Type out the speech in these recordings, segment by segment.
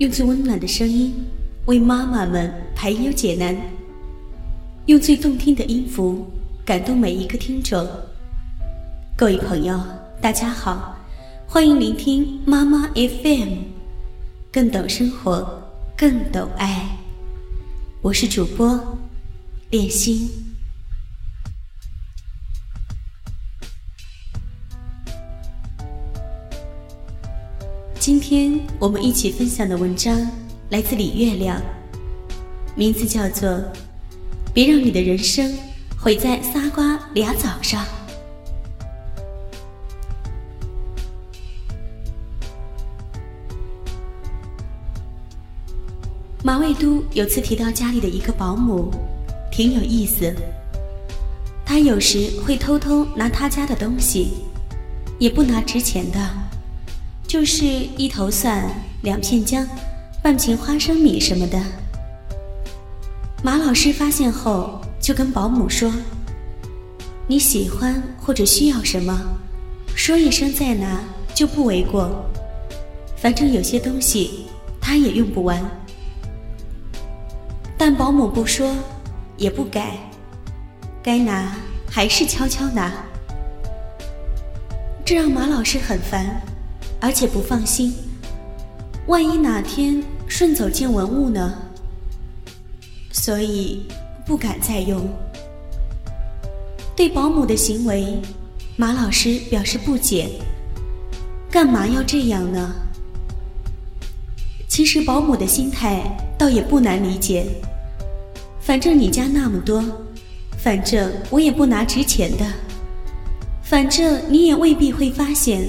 用最温暖的声音为妈妈们排忧解难，用最动听的音符感动每一个听众。各位朋友，大家好，欢迎聆听妈妈 FM，更懂生活，更懂爱。我是主播恋心。今天我们一起分享的文章来自李月亮，名字叫做《别让你的人生毁在仨瓜俩枣上》。马未都有次提到家里的一个保姆，挺有意思。他有时会偷偷拿他家的东西，也不拿值钱的。就是一头蒜、两片姜、半瓶花生米什么的。马老师发现后，就跟保姆说：“你喜欢或者需要什么，说一声再拿就不为过。反正有些东西他也用不完。”但保姆不说，也不改，该拿还是悄悄拿，这让马老师很烦。而且不放心，万一哪天顺走见文物呢？所以不敢再用。对保姆的行为，马老师表示不解：干嘛要这样呢？其实保姆的心态倒也不难理解。反正你家那么多，反正我也不拿值钱的，反正你也未必会发现。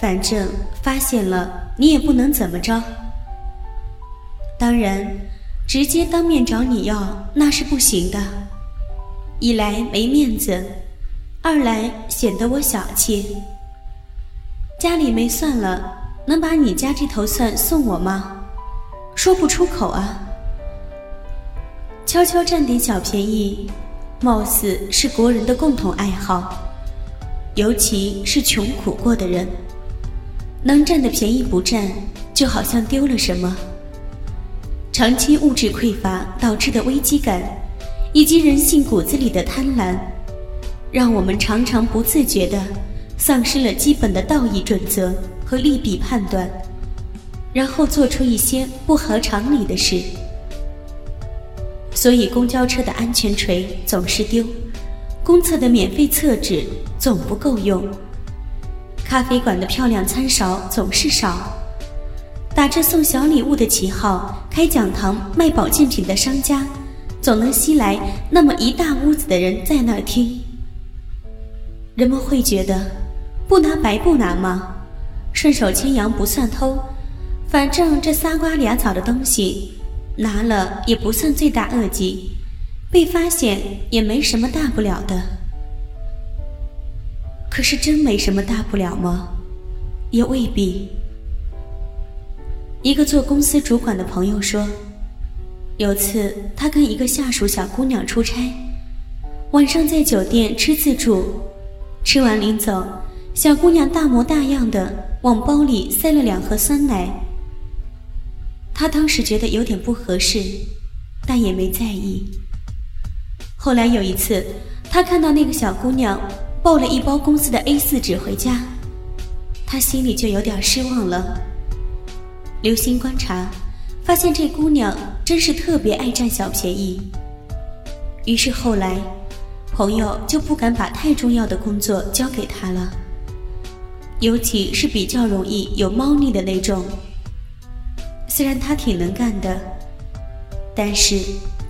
反正发现了，你也不能怎么着。当然，直接当面找你要那是不行的，一来没面子，二来显得我小气。家里没蒜了，能把你家这头蒜送我吗？说不出口啊。悄悄占点小便宜，貌似是国人的共同爱好，尤其是穷苦过的人。能占的便宜不占，就好像丢了什么。长期物质匮乏导致的危机感，以及人性骨子里的贪婪，让我们常常不自觉地丧失了基本的道义准则和利弊判断，然后做出一些不合常理的事。所以，公交车的安全锤总是丢，公厕的免费厕纸总不够用。咖啡馆的漂亮餐勺总是少，打着送小礼物的旗号开讲堂卖保健品的商家，总能吸来那么一大屋子的人在那儿听。人们会觉得，不拿白不拿吗？顺手牵羊不算偷，反正这仨瓜俩枣的东西，拿了也不算罪大恶极，被发现也没什么大不了的。可是真没什么大不了吗？也未必。一个做公司主管的朋友说，有次他跟一个下属小姑娘出差，晚上在酒店吃自助，吃完临走，小姑娘大模大样的往包里塞了两盒酸奶。他当时觉得有点不合适，但也没在意。后来有一次，他看到那个小姑娘。抱了一包公司的 A4 纸回家，他心里就有点失望了。留心观察，发现这姑娘真是特别爱占小便宜。于是后来，朋友就不敢把太重要的工作交给她了，尤其是比较容易有猫腻的那种。虽然她挺能干的，但是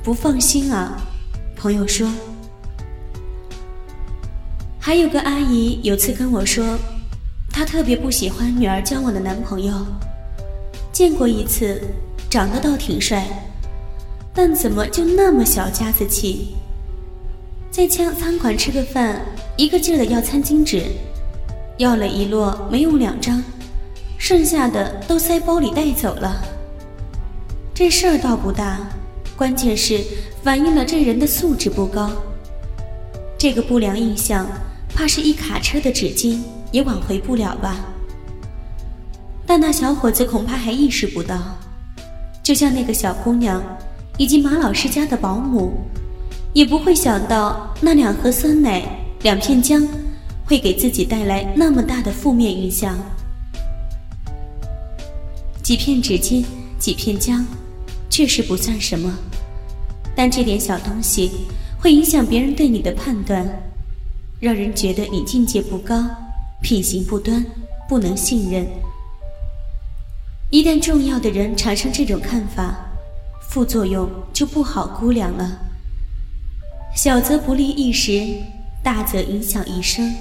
不放心啊。朋友说。还有个阿姨有次跟我说，她特别不喜欢女儿交往的男朋友。见过一次，长得倒挺帅，但怎么就那么小家子气？在餐餐馆吃个饭，一个劲儿的要餐巾纸，要了一摞没用两张，剩下的都塞包里带走了。这事儿倒不大，关键是反映了这人的素质不高。这个不良印象。怕是一卡车的纸巾也挽回不了吧？但那小伙子恐怕还意识不到，就像那个小姑娘以及马老师家的保姆，也不会想到那两盒酸奶、两片姜会给自己带来那么大的负面影响。几片纸巾、几片姜，确实不算什么，但这点小东西会影响别人对你的判断，让人觉得你境界不高、品行不端、不能信任。一旦重要的人产生这种看法，副作用就不好估量了。小则不利一时，大则影响一生。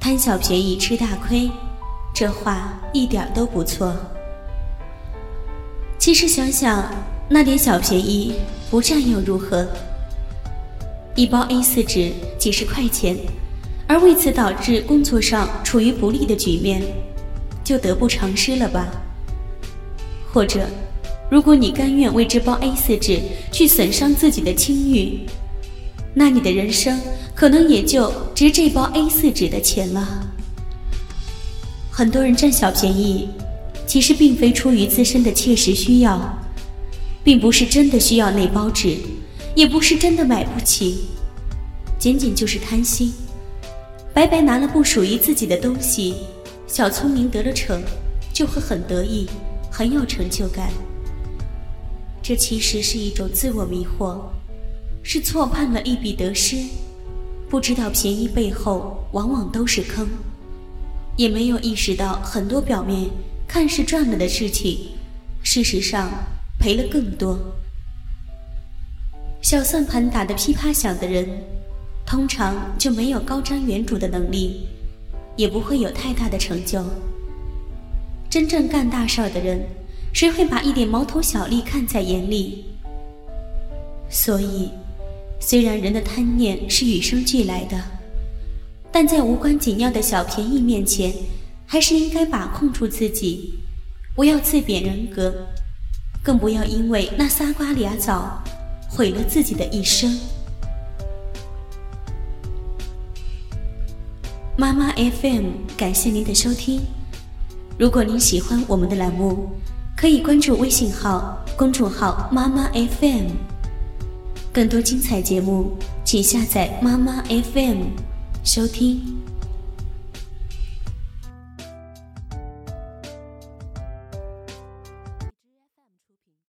贪小便宜吃大亏，这话一点都不错。其实想想，那点小便宜不占又如何？一包 A 四纸几十块钱，而为此导致工作上处于不利的局面。就得不偿失了吧？或者，如果你甘愿为这包 A 四纸去损伤自己的清誉，那你的人生可能也就值这包 A 四纸的钱了。很多人占小便宜，其实并非出于自身的切实需要，并不是真的需要那包纸，也不是真的买不起，仅仅就是贪心，白白拿了不属于自己的东西。小聪明得了逞，就会很得意，很有成就感。这其实是一种自我迷惑，是错判了一笔得失，不知道便宜背后往往都是坑，也没有意识到很多表面看似赚了的事情，事实上赔了更多。小算盘打得噼啪响的人，通常就没有高瞻远瞩的能力。也不会有太大的成就。真正干大事儿的人，谁会把一点毛头小利看在眼里？所以，虽然人的贪念是与生俱来的，但在无关紧要的小便宜面前，还是应该把控住自己，不要自贬人格，更不要因为那仨瓜俩枣，毁了自己的一生。妈妈 FM，感谢您的收听。如果您喜欢我们的栏目，可以关注微信号、公众号“妈妈 FM”。更多精彩节目，请下载妈妈 FM 收听。